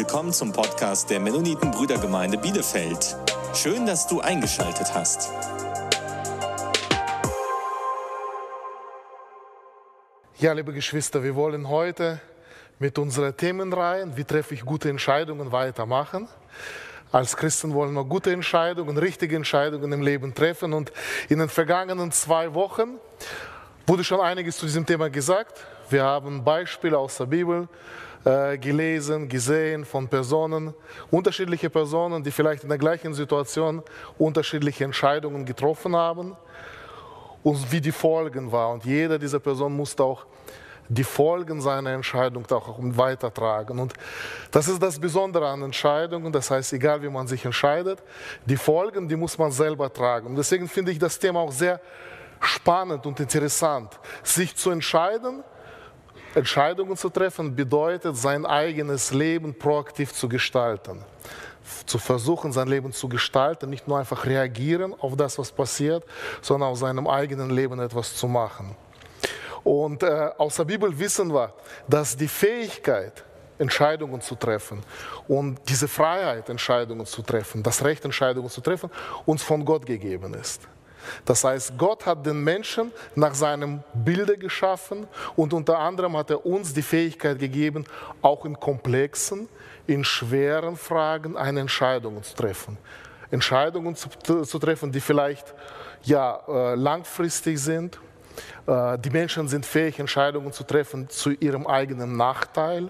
willkommen zum Podcast der Mennoniten Brüdergemeinde Bielefeld. Schön, dass du eingeschaltet hast. Ja, liebe Geschwister, wir wollen heute mit unserer Themenreihe, wie treffe ich gute Entscheidungen, weitermachen. Als Christen wollen wir gute Entscheidungen, richtige Entscheidungen im Leben treffen. Und in den vergangenen zwei Wochen wurde schon einiges zu diesem Thema gesagt. Wir haben Beispiele aus der Bibel äh, gelesen, gesehen von Personen, unterschiedliche Personen, die vielleicht in der gleichen Situation unterschiedliche Entscheidungen getroffen haben und wie die Folgen waren. Und jeder dieser Personen musste auch die Folgen seiner Entscheidung auch weitertragen. Und das ist das Besondere an Entscheidungen. Das heißt, egal wie man sich entscheidet, die Folgen, die muss man selber tragen. Und deswegen finde ich das Thema auch sehr spannend und interessant. Sich zu entscheiden, Entscheidungen zu treffen, bedeutet, sein eigenes Leben proaktiv zu gestalten. Zu versuchen, sein Leben zu gestalten, nicht nur einfach reagieren auf das, was passiert, sondern aus seinem eigenen Leben etwas zu machen. Und äh, aus der Bibel wissen wir, dass die Fähigkeit, Entscheidungen zu treffen und diese Freiheit, Entscheidungen zu treffen, das Recht, Entscheidungen zu treffen, uns von Gott gegeben ist. Das heißt, Gott hat den Menschen nach seinem Bilde geschaffen und unter anderem hat er uns die Fähigkeit gegeben, auch in komplexen, in schweren Fragen eine Entscheidung zu treffen. Entscheidungen zu, zu treffen, die vielleicht ja, äh, langfristig sind. Äh, die Menschen sind fähig, Entscheidungen zu treffen zu ihrem eigenen Nachteil.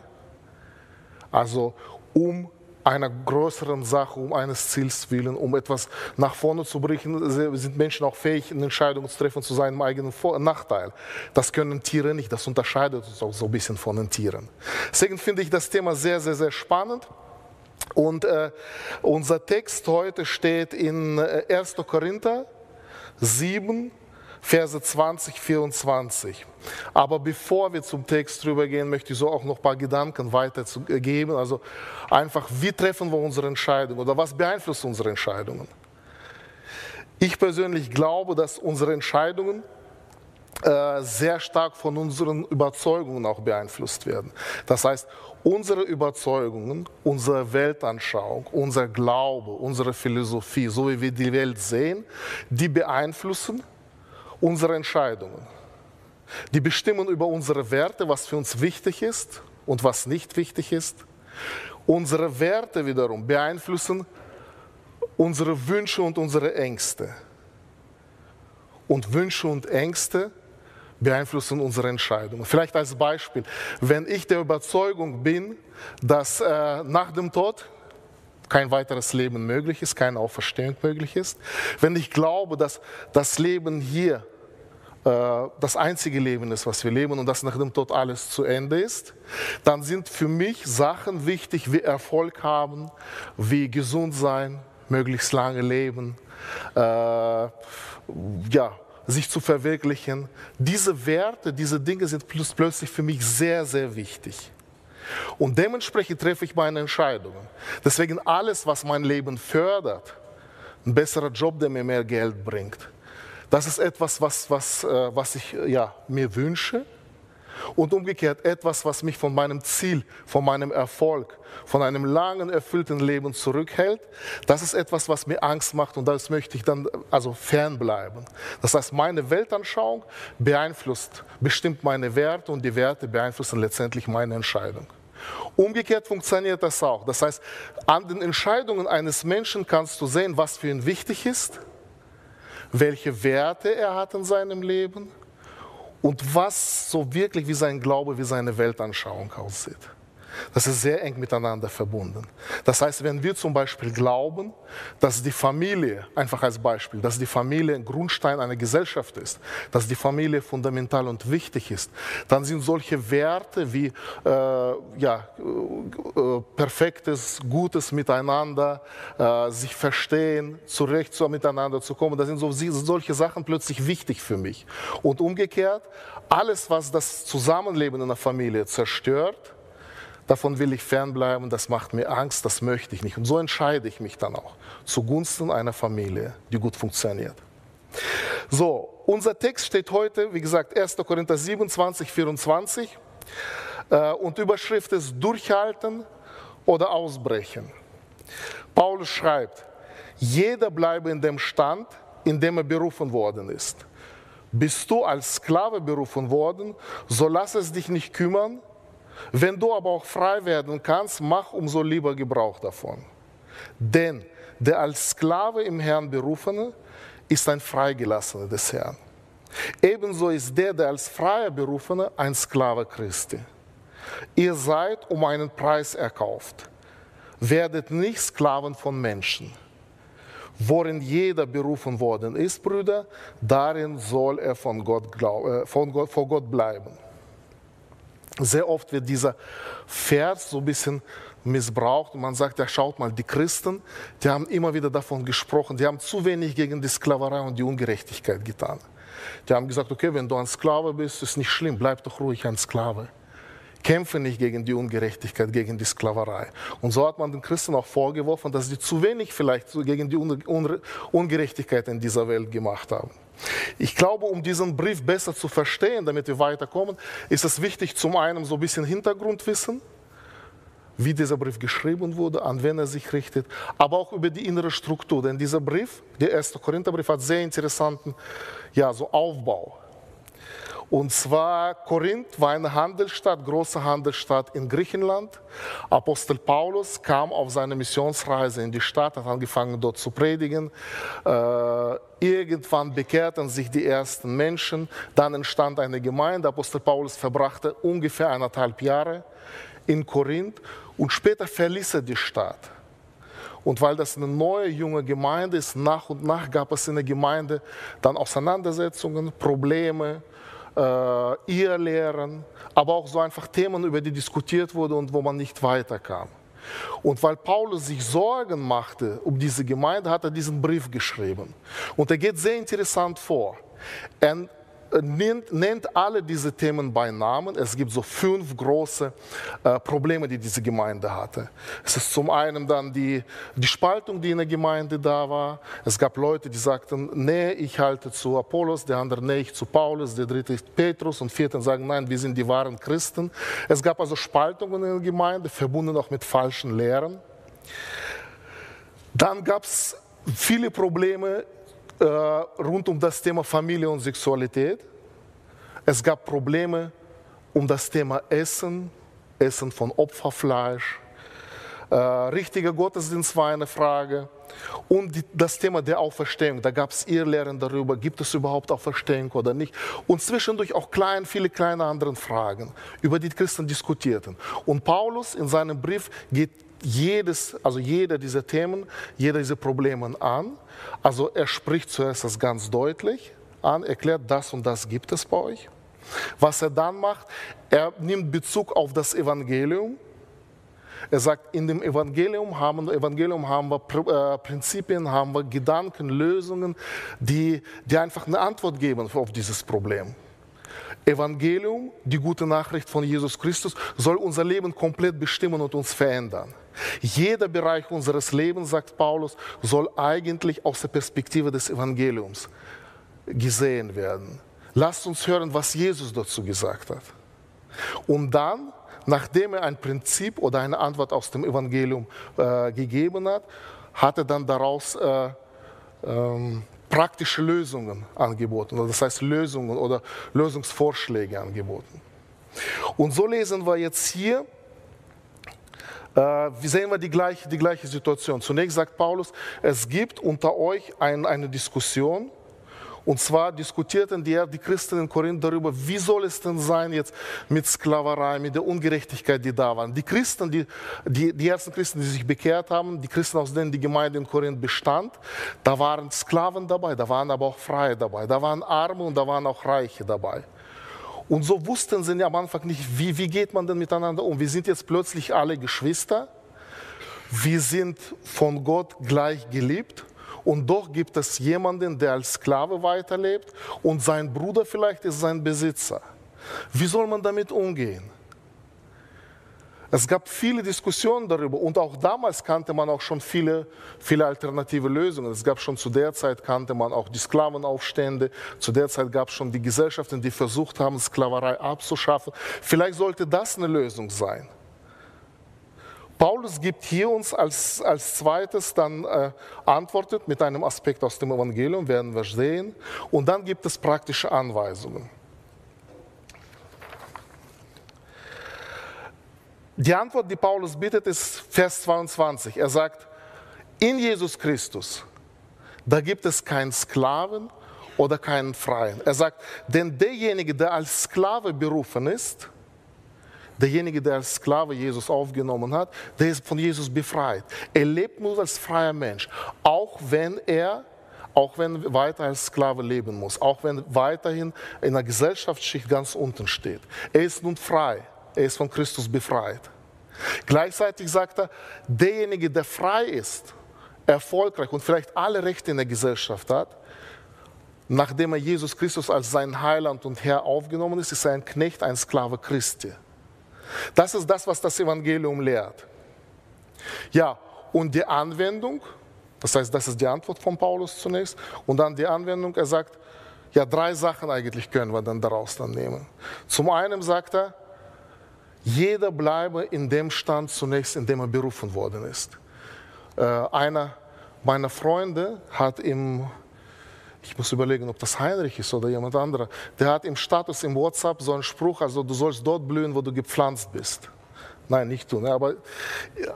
Also um einer größeren Sache, um eines Ziels willen, um etwas nach vorne zu bringen, sind Menschen auch fähig, eine Entscheidung zu treffen zu seinem eigenen Vor Nachteil. Das können Tiere nicht, das unterscheidet uns auch so ein bisschen von den Tieren. Deswegen finde ich das Thema sehr, sehr, sehr spannend. Und äh, unser Text heute steht in 1. Äh, Korinther 7, Verse 20, 24. Aber bevor wir zum Text drüber gehen, möchte ich so auch noch ein paar Gedanken weitergeben. Also einfach, wie treffen wir unsere Entscheidungen oder was beeinflusst unsere Entscheidungen? Ich persönlich glaube, dass unsere Entscheidungen äh, sehr stark von unseren Überzeugungen auch beeinflusst werden. Das heißt, unsere Überzeugungen, unsere Weltanschauung, unser Glaube, unsere Philosophie, so wie wir die Welt sehen, die beeinflussen unsere Entscheidungen. Die bestimmen über unsere Werte, was für uns wichtig ist und was nicht wichtig ist. Unsere Werte wiederum beeinflussen unsere Wünsche und unsere Ängste. Und Wünsche und Ängste beeinflussen unsere Entscheidungen. Vielleicht als Beispiel, wenn ich der Überzeugung bin, dass äh, nach dem Tod kein weiteres Leben möglich ist, keine Auferstehung möglich ist, wenn ich glaube, dass das Leben hier äh, das einzige Leben ist, was wir leben und dass nach dem Tod alles zu Ende ist, dann sind für mich Sachen wichtig wie Erfolg haben, wie gesund sein, möglichst lange leben, äh, ja, sich zu verwirklichen. Diese Werte, diese Dinge sind plötzlich für mich sehr, sehr wichtig. Und dementsprechend treffe ich meine Entscheidungen. Deswegen alles, was mein Leben fördert, ein besserer Job, der mir mehr Geld bringt, das ist etwas, was, was, äh, was ich ja, mir wünsche. Und umgekehrt etwas, was mich von meinem Ziel, von meinem Erfolg, von einem langen, erfüllten Leben zurückhält, das ist etwas, was mir Angst macht und das möchte ich dann also fernbleiben. Das heißt, meine Weltanschauung beeinflusst, bestimmt meine Werte und die Werte beeinflussen letztendlich meine Entscheidung. Umgekehrt funktioniert das auch. Das heißt, an den Entscheidungen eines Menschen kannst du sehen, was für ihn wichtig ist, welche Werte er hat in seinem Leben und was so wirklich wie sein Glaube, wie seine Weltanschauung aussieht. Das ist sehr eng miteinander verbunden. Das heißt, wenn wir zum Beispiel glauben, dass die Familie, einfach als Beispiel, dass die Familie ein Grundstein einer Gesellschaft ist, dass die Familie fundamental und wichtig ist, dann sind solche Werte wie äh, ja, äh, perfektes, gutes Miteinander, äh, sich verstehen, zurecht so miteinander zu kommen, das sind so, solche Sachen plötzlich wichtig für mich. Und umgekehrt, alles, was das Zusammenleben in der Familie zerstört, davon will ich fernbleiben, das macht mir Angst, das möchte ich nicht. Und so entscheide ich mich dann auch zugunsten einer Familie, die gut funktioniert. So, unser Text steht heute, wie gesagt, 1. Korinther 27, 24. Äh, und Überschrift ist Durchhalten oder ausbrechen. Paulus schreibt, jeder bleibe in dem Stand, in dem er berufen worden ist. Bist du als Sklave berufen worden, so lass es dich nicht kümmern. Wenn du aber auch frei werden kannst, mach umso lieber Gebrauch davon. Denn der als Sklave im Herrn berufene ist ein Freigelassener des Herrn. Ebenso ist der, der als freier Berufene, ein Sklave Christi. Ihr seid um einen Preis erkauft. Werdet nicht Sklaven von Menschen. Worin jeder berufen worden ist, Brüder, darin soll er von Gott, glaub, äh, von Gott, vor Gott bleiben. Sehr oft wird dieser Vers so ein bisschen missbraucht und man sagt, ja schaut mal, die Christen, die haben immer wieder davon gesprochen, die haben zu wenig gegen die Sklaverei und die Ungerechtigkeit getan. Die haben gesagt, okay, wenn du ein Sklave bist, ist nicht schlimm, bleib doch ruhig ein Sklave. Kämpfe nicht gegen die Ungerechtigkeit, gegen die Sklaverei. Und so hat man den Christen auch vorgeworfen, dass sie zu wenig vielleicht gegen die Ungerechtigkeit in dieser Welt gemacht haben. Ich glaube, um diesen Brief besser zu verstehen, damit wir weiterkommen, ist es wichtig, zum einen so ein bisschen Hintergrundwissen, wie dieser Brief geschrieben wurde, an wen er sich richtet, aber auch über die innere Struktur. Denn dieser Brief, der erste Korintherbrief, hat sehr interessanten ja, so Aufbau. Und zwar Korinth war eine Handelsstadt, große Handelsstadt in Griechenland. Apostel Paulus kam auf seine Missionsreise in die Stadt, hat angefangen dort zu predigen. Äh, irgendwann bekehrten sich die ersten Menschen, dann entstand eine Gemeinde. Apostel Paulus verbrachte ungefähr eineinhalb Jahre in Korinth und später verließ er die Stadt. Und weil das eine neue, junge Gemeinde ist, nach und nach gab es in der Gemeinde dann Auseinandersetzungen, Probleme, Irrlehren, aber auch so einfach Themen, über die diskutiert wurde und wo man nicht weiterkam. Und weil Paulus sich Sorgen machte um diese Gemeinde, hat er diesen Brief geschrieben. Und er geht sehr interessant vor. Er nennt, nennt alle diese Themen bei Namen. Es gibt so fünf große äh, Probleme, die diese Gemeinde hatte. Es ist zum einen dann die, die Spaltung, die in der Gemeinde da war. Es gab Leute, die sagten, nee, ich halte zu Apollos, der andere, nee, ich zu Paulus, der dritte ist Petrus und vierten sagen, nein, wir sind die wahren Christen. Es gab also Spaltungen in der Gemeinde, verbunden auch mit falschen Lehren. Dann gab es viele Probleme äh, rund um das Thema Familie und Sexualität. Es gab Probleme um das Thema Essen, Essen von Opferfleisch. Äh, richtiger Gottesdienst war eine Frage. Und die, das Thema der Auferstehung, da gab es Irrlehren darüber, gibt es überhaupt Auferstehung oder nicht. Und zwischendurch auch klein, viele kleine andere Fragen, über die Christen diskutierten. Und Paulus in seinem Brief geht jedes, also jeder dieser Themen, jeder dieser Probleme an. Also er spricht zuerst das ganz deutlich an, erklärt, das und das gibt es bei euch. Was er dann macht, er nimmt Bezug auf das Evangelium. Er sagt, in dem Evangelium haben, Evangelium haben wir äh, Prinzipien, haben wir Gedanken, Lösungen, die, die einfach eine Antwort geben auf dieses Problem. Evangelium, die gute Nachricht von Jesus Christus, soll unser Leben komplett bestimmen und uns verändern. Jeder Bereich unseres Lebens, sagt Paulus, soll eigentlich aus der Perspektive des Evangeliums gesehen werden. Lasst uns hören, was Jesus dazu gesagt hat. Und dann, nachdem er ein Prinzip oder eine Antwort aus dem Evangelium äh, gegeben hat, hat er dann daraus äh, ähm, praktische Lösungen angeboten, das heißt Lösungen oder Lösungsvorschläge angeboten. Und so lesen wir jetzt hier, äh, sehen wir die gleiche, die gleiche Situation. Zunächst sagt Paulus, es gibt unter euch ein, eine Diskussion, und zwar diskutierten die, die Christen in Korinth darüber, wie soll es denn sein jetzt mit Sklaverei, mit der Ungerechtigkeit, die da waren. Die Christen, die, die, die ersten Christen, die sich bekehrt haben, die Christen, aus denen die Gemeinde in Korinth bestand, da waren Sklaven dabei, da waren aber auch Freie dabei, da waren Arme und da waren auch Reiche dabei. Und so wussten sie am Anfang nicht, wie, wie geht man denn miteinander um. Wir sind jetzt plötzlich alle Geschwister, wir sind von Gott gleich geliebt und doch gibt es jemanden, der als Sklave weiterlebt und sein Bruder vielleicht ist sein Besitzer. Wie soll man damit umgehen? Es gab viele Diskussionen darüber und auch damals kannte man auch schon viele, viele alternative Lösungen. Es gab schon zu der Zeit kannte man auch die Sklavenaufstände. Zu der Zeit gab es schon die Gesellschaften, die versucht haben, Sklaverei abzuschaffen. Vielleicht sollte das eine Lösung sein. Paulus gibt hier uns als, als zweites dann äh, antwortet mit einem Aspekt aus dem Evangelium, werden wir sehen. Und dann gibt es praktische Anweisungen. Die Antwort, die Paulus bittet, ist Vers 22. Er sagt, in Jesus Christus, da gibt es keinen Sklaven oder keinen Freien. Er sagt, denn derjenige, der als Sklave berufen ist, derjenige, der als Sklave Jesus aufgenommen hat, der ist von Jesus befreit. Er lebt nur als freier Mensch, auch wenn er auch wenn weiter als Sklave leben muss, auch wenn weiterhin in der Gesellschaftsschicht ganz unten steht. Er ist nun frei. Er ist von Christus befreit. Gleichzeitig sagt er, derjenige, der frei ist, erfolgreich und vielleicht alle Rechte in der Gesellschaft hat, nachdem er Jesus Christus als sein Heiland und Herr aufgenommen ist, ist er ein Knecht, ein Sklave Christi. Das ist das, was das Evangelium lehrt. Ja, und die Anwendung, das heißt, das ist die Antwort von Paulus zunächst, und dann die Anwendung, er sagt, ja, drei Sachen eigentlich können wir dann daraus dann nehmen. Zum einen sagt er, jeder bleibe in dem Stand zunächst, in dem er berufen worden ist. Äh, einer meiner Freunde hat im, ich muss überlegen, ob das Heinrich ist oder jemand anderer, der hat im Status im WhatsApp so einen Spruch, also du sollst dort blühen, wo du gepflanzt bist. Nein, nicht du. Ne? Aber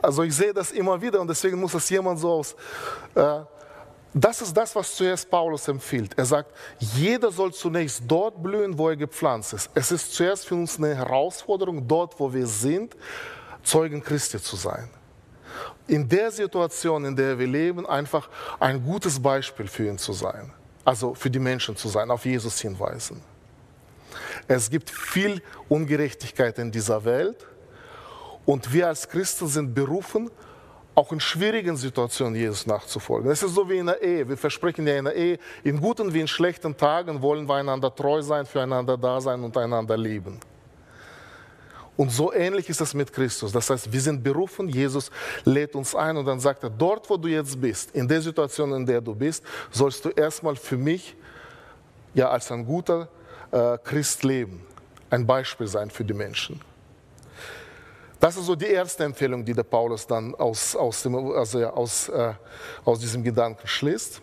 also ich sehe das immer wieder und deswegen muss das jemand so aus. Äh, das ist das, was zuerst Paulus empfiehlt. Er sagt, jeder soll zunächst dort blühen, wo er gepflanzt ist. Es ist zuerst für uns eine Herausforderung, dort, wo wir sind, Zeugen Christi zu sein. In der Situation, in der wir leben, einfach ein gutes Beispiel für ihn zu sein. Also für die Menschen zu sein, auf Jesus hinweisen. Es gibt viel Ungerechtigkeit in dieser Welt und wir als Christen sind berufen, auch in schwierigen Situationen Jesus nachzufolgen. Es ist so wie in der Ehe. Wir versprechen ja in der Ehe, in guten wie in schlechten Tagen wollen wir einander treu sein, füreinander da sein und einander lieben. Und so ähnlich ist es mit Christus. Das heißt, wir sind berufen, Jesus lädt uns ein und dann sagt er, dort wo du jetzt bist, in der Situation, in der du bist, sollst du erstmal für mich ja als ein guter äh, Christ leben, ein Beispiel sein für die Menschen. Das ist so die erste Empfehlung, die der Paulus dann aus, aus, dem, also ja, aus, äh, aus diesem Gedanken schließt.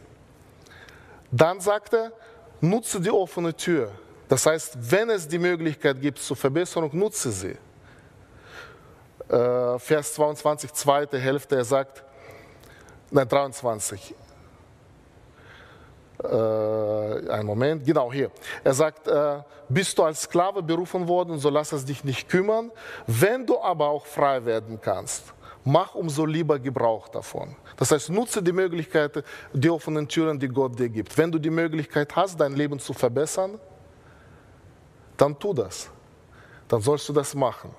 Dann sagt er, nutze die offene Tür. Das heißt, wenn es die Möglichkeit gibt zur Verbesserung, nutze sie. Äh, Vers 22, zweite Hälfte, er sagt, nein, 23, äh, einen Moment, genau hier. Er sagt, äh, bist du als Sklave berufen worden, so lass es dich nicht kümmern. Wenn du aber auch frei werden kannst, mach umso lieber Gebrauch davon. Das heißt, nutze die Möglichkeit, die offenen Türen, die Gott dir gibt. Wenn du die Möglichkeit hast, dein Leben zu verbessern, dann tu das. Dann sollst du das machen.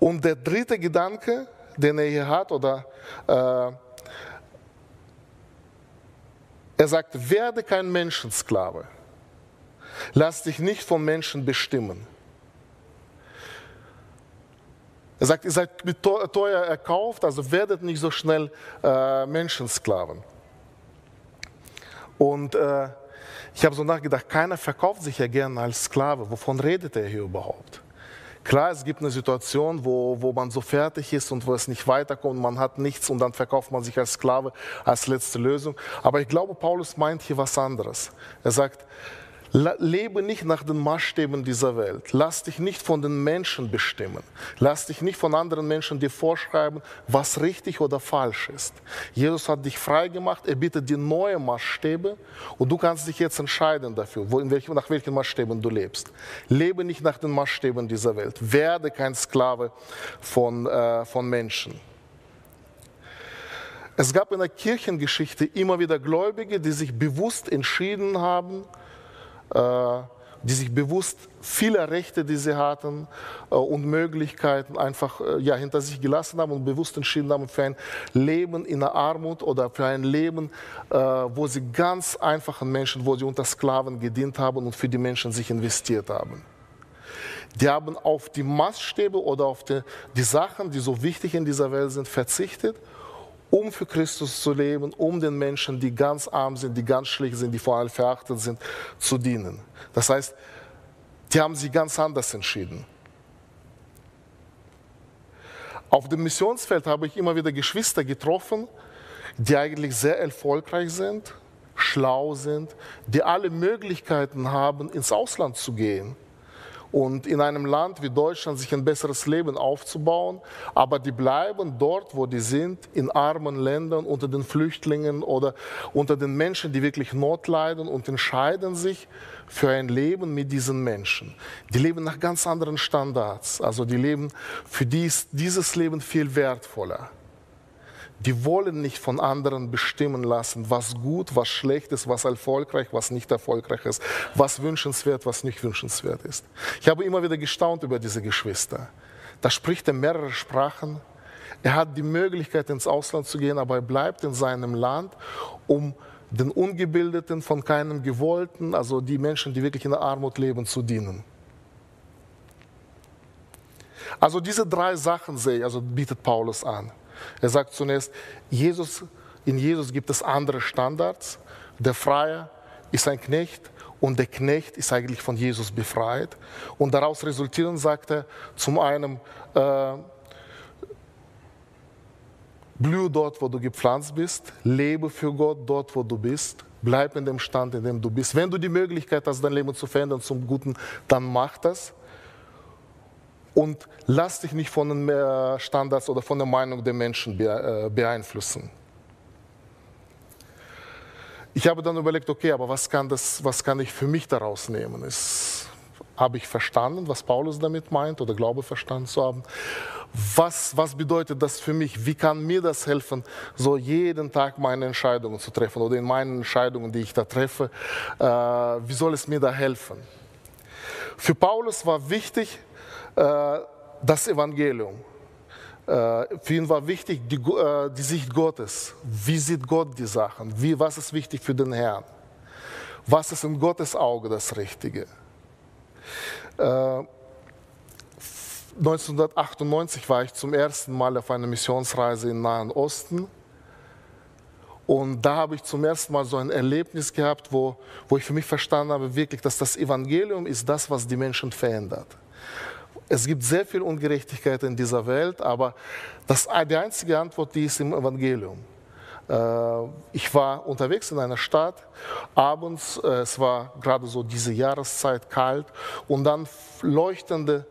Und der dritte Gedanke, den er hier hat, oder äh, er sagt, werde kein Menschensklave. Lass dich nicht von Menschen bestimmen. Er sagt, ihr seid mit teuer erkauft, also werdet nicht so schnell äh, Menschensklaven. Und äh, ich habe so nachgedacht, keiner verkauft sich ja gerne als Sklave. Wovon redet er hier überhaupt? Klar, es gibt eine Situation, wo, wo man so fertig ist und wo es nicht weiterkommt, man hat nichts und dann verkauft man sich als Sklave als letzte Lösung. Aber ich glaube, Paulus meint hier was anderes. Er sagt, Lebe nicht nach den Maßstäben dieser Welt. Lass dich nicht von den Menschen bestimmen. Lass dich nicht von anderen Menschen dir vorschreiben, was richtig oder falsch ist. Jesus hat dich frei gemacht, er bietet dir neue Maßstäbe und du kannst dich jetzt entscheiden dafür, wo, welch, nach welchen Maßstäben du lebst. Lebe nicht nach den Maßstäben dieser Welt. Werde kein Sklave von, äh, von Menschen. Es gab in der Kirchengeschichte immer wieder Gläubige, die sich bewusst entschieden haben, die sich bewusst viele Rechte, die sie hatten äh, und Möglichkeiten einfach äh, ja, hinter sich gelassen haben und bewusst entschieden haben für ein Leben in der Armut oder für ein Leben, wo sie ganz einfachen Menschen, wo sie unter Sklaven gedient haben und für die Menschen sich investiert haben. Die haben auf die Maßstäbe oder auf die, die Sachen, die so wichtig in dieser Welt sind, verzichtet um für Christus zu leben, um den Menschen, die ganz arm sind, die ganz schlecht sind, die vor allem verachtet sind, zu dienen. Das heißt, die haben sich ganz anders entschieden. Auf dem Missionsfeld habe ich immer wieder Geschwister getroffen, die eigentlich sehr erfolgreich sind, schlau sind, die alle Möglichkeiten haben, ins Ausland zu gehen und in einem Land wie Deutschland sich ein besseres Leben aufzubauen, aber die bleiben dort, wo die sind, in armen Ländern unter den Flüchtlingen oder unter den Menschen, die wirklich Not leiden und entscheiden sich für ein Leben mit diesen Menschen. Die leben nach ganz anderen Standards, also die leben, für die ist dieses Leben viel wertvoller die wollen nicht von anderen bestimmen lassen, was gut, was schlecht ist, was erfolgreich, was nicht erfolgreich ist, was wünschenswert, was nicht wünschenswert ist. Ich habe immer wieder gestaunt über diese Geschwister. Da spricht er mehrere Sprachen. Er hat die Möglichkeit, ins Ausland zu gehen, aber er bleibt in seinem Land, um den Ungebildeten, von keinem Gewollten, also die Menschen, die wirklich in der Armut leben, zu dienen. Also diese drei Sachen sehe ich, also bietet Paulus an. Er sagt zunächst, Jesus, in Jesus gibt es andere Standards. Der Freie ist ein Knecht und der Knecht ist eigentlich von Jesus befreit. Und daraus resultieren, sagt er, zum einen, äh, blühe dort, wo du gepflanzt bist, lebe für Gott dort, wo du bist, bleib in dem Stand, in dem du bist. Wenn du die Möglichkeit hast, dein Leben zu verändern zum Guten, dann mach das und lass dich nicht von den äh, Standards oder von der Meinung der Menschen äh, beeinflussen. Ich habe dann überlegt, okay, aber was kann, das, was kann ich für mich daraus nehmen? Ist, habe ich verstanden, was Paulus damit meint oder glaube verstanden zu haben? Was, was bedeutet das für mich? Wie kann mir das helfen, so jeden Tag meine Entscheidungen zu treffen oder in meinen Entscheidungen, die ich da treffe, äh, wie soll es mir da helfen? Für Paulus war wichtig, das Evangelium. Äh, für ihn war wichtig die, äh, die, Sicht Gottes. Wie sieht Gott die Sachen? Wie, was ist wichtig für den Herrn? Was ist in Gottes Auge das Richtige? 1998 war ich zum ersten Mal auf einer Missionsreise im Nahen Osten. Und da habe ich zum ersten Mal so ein Erlebnis gehabt, wo, wo ich für mich verstanden habe, wirklich, dass das Evangelium ist das, was die Menschen verändert es gibt sehr viel Ungerechtigkeit in dieser Welt, aber das, die einzige Antwort, die ist im Evangelium. Äh, ich war unterwegs in einer Stadt, abends, äh, es war gerade so diese Jahreszeit kalt und dann leuchtende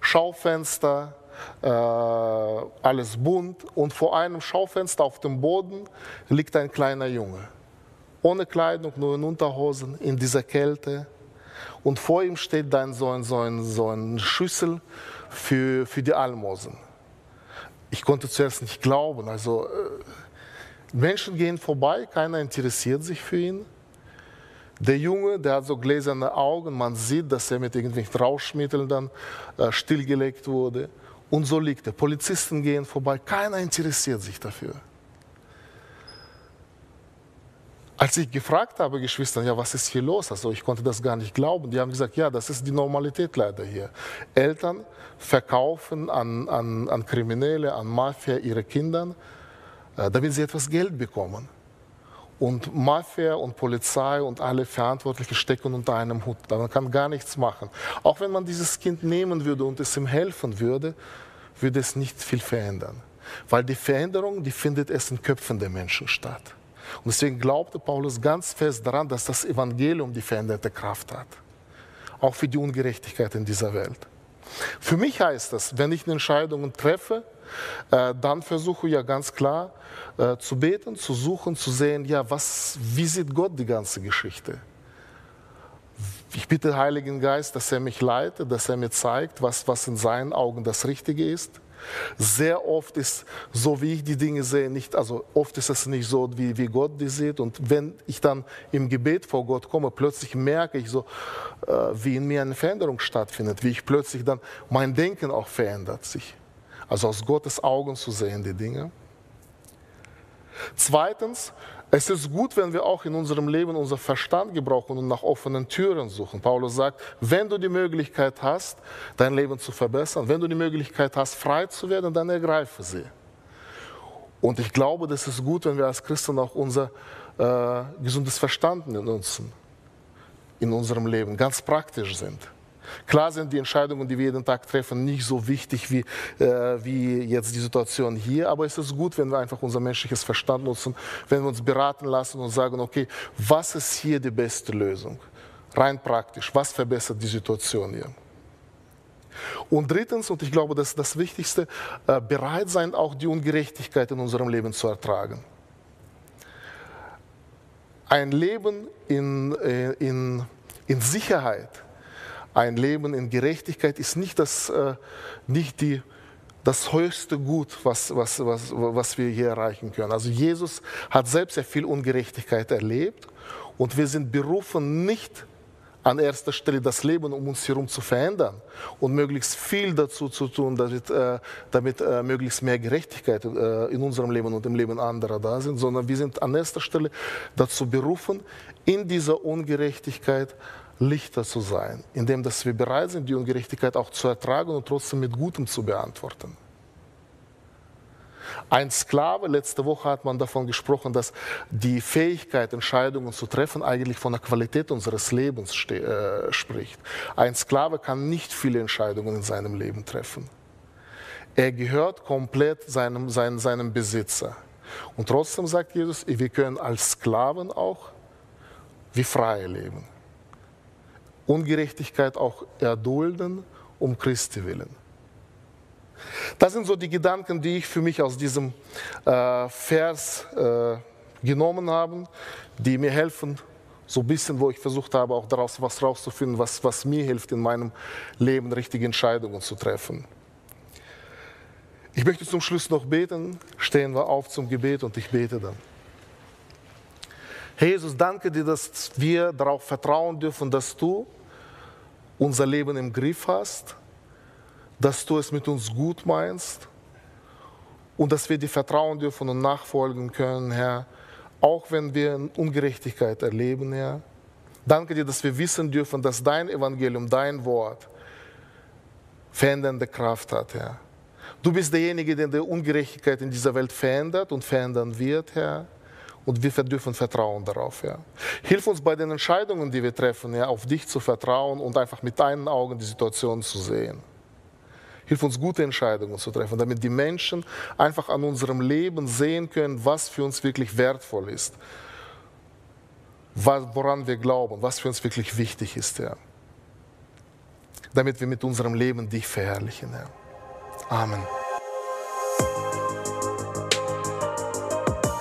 Schaufenster, äh, alles bunt und vor einem Schaufenster auf dem Boden liegt ein kleiner Junge. Ohne Kleidung, nur in Unterhosen, in dieser Kälte und vor ihm steht dann so ein, so ein, so ein Schüssel für, für die Almosen. Ich konnte zuerst nicht glauben. Also äh, Menschen gehen vorbei, keiner interessiert sich für ihn. Der Junge, der hat so gläserne Augen, man sieht, dass er mit irgendwelchen Rauschmitteln dann äh, stillgelegt wurde. Und so liegt er. Polizisten gehen vorbei, keiner interessiert sich dafür. Als ich gefragt habe, Geschwistern, ja, was ist hier los? Also ich konnte das gar nicht glauben. Die haben gesagt, ja, das ist die Normalität leider hier. Eltern verkaufen an, an, an Kriminelle, an Mafia ihre Kinder, äh, damit sie etwas Geld bekommen. Und Mafia und Polizei und alle Verantwortlichen stecken unter einem Hut. Man kann gar nichts machen. Auch wenn man dieses Kind nehmen würde und es ihm helfen würde, würde es nicht viel verändern. Weil die Veränderung, die findet es in Köpfen der Menschen statt. Und deswegen glaubte Paulus ganz fest daran, dass das Evangelium die veränderte Kraft hat. Auch für die Ungerechtigkeit in dieser Welt. Für mich heißt das, wenn ich Entscheidungen treffe, äh, dann versuche ich ja ganz klar äh, zu beten, zu suchen, zu sehen, ja, was, wie sieht Gott die ganze Geschichte? Ich bitte den Heiligen Geist, dass er mich leitet, dass er mir zeigt, was, was in seinen Augen das Richtige ist. Sehr oft ist so, wie ich die Dinge sehe, nicht, also oft ist es nicht so, wie, wie Gott die sieht. Und wenn ich dann im Gebet vor Gott komme, plötzlich merke ich so, äh, wie in mir eine Veränderung stattfindet, wie ich plötzlich dann, mein Denken auch verändert sich. Also aus Gottes Augen zu sehen die Dinge. Zweitens, es ist gut, wenn wir auch in unserem Leben unser Verstand gebrauchen und nach offenen Türen suchen. Paulus sagt, wenn du die Möglichkeit hast, dein Leben zu verbessern, wenn du die Möglichkeit hast, frei zu werden, dann ergreife sie. Und ich glaube, das ist gut, wenn wir als Christen auch unser äh, gesundes Verstand nutzen in unserem Leben, ganz praktisch sind. Klar sind die Entscheidungen, die wir jeden Tag treffen, nicht so wichtig wie, äh, wie jetzt die Situation hier, aber es ist gut, wenn wir einfach unser menschliches Verstand nutzen, wenn wir uns beraten lassen und sagen, okay, was ist hier die beste Lösung? Rein praktisch, was verbessert die Situation hier? Und drittens, und ich glaube, das ist das Wichtigste, äh, bereit sein, auch die Ungerechtigkeit in unserem Leben zu ertragen. Ein Leben in, äh, in, in Sicherheit, ein Leben in Gerechtigkeit ist nicht, das, äh, nicht die, das höchste Gut, was, was, was, was wir hier erreichen können. Also Jesus hat selbst sehr viel Ungerechtigkeit erlebt und wir sind berufen, nicht an erster Stelle das Leben um uns herum zu verändern und möglichst viel dazu zu tun, damit, äh, damit äh, möglichst mehr Gerechtigkeit äh, in unserem Leben und im Leben anderer da sind, sondern wir sind an erster Stelle dazu berufen, in dieser Ungerechtigkeit Lichter zu sein, indem dass wir bereit sind, die Ungerechtigkeit auch zu ertragen und trotzdem mit Gutem zu beantworten. Ein Sklave, letzte Woche hat man davon gesprochen, dass die Fähigkeit, Entscheidungen zu treffen, eigentlich von der Qualität unseres Lebens äh, spricht. Ein Sklave kann nicht viele Entscheidungen in seinem Leben treffen. Er gehört komplett seinem, seinem, seinem Besitzer. Und trotzdem sagt Jesus, wir können als Sklaven auch wie Freie leben. Ungerechtigkeit auch erdulden um Christi willen. Das sind so die Gedanken, die ich für mich aus diesem äh, Vers äh, genommen habe, die mir helfen, so ein bisschen, wo ich versucht habe, auch daraus was rauszufinden, was, was mir hilft, in meinem Leben richtige Entscheidungen zu treffen. Ich möchte zum Schluss noch beten. Stehen wir auf zum Gebet und ich bete dann. Jesus, danke dir, dass wir darauf vertrauen dürfen, dass du unser Leben im Griff hast dass du es mit uns gut meinst und dass wir dir vertrauen dürfen und nachfolgen können, Herr, auch wenn wir Ungerechtigkeit erleben, Herr. Danke dir, dass wir wissen dürfen, dass dein Evangelium, dein Wort verändernde Kraft hat, Herr. Du bist derjenige, der die Ungerechtigkeit in dieser Welt verändert und verändern wird, Herr. Und wir dürfen vertrauen darauf, Herr. Hilf uns bei den Entscheidungen, die wir treffen, Herr, auf dich zu vertrauen und einfach mit deinen Augen die Situation zu sehen. Hilf uns, gute Entscheidungen zu treffen, damit die Menschen einfach an unserem Leben sehen können, was für uns wirklich wertvoll ist, woran wir glauben, was für uns wirklich wichtig ist, Herr. Damit wir mit unserem Leben dich verherrlichen, Herr. Amen.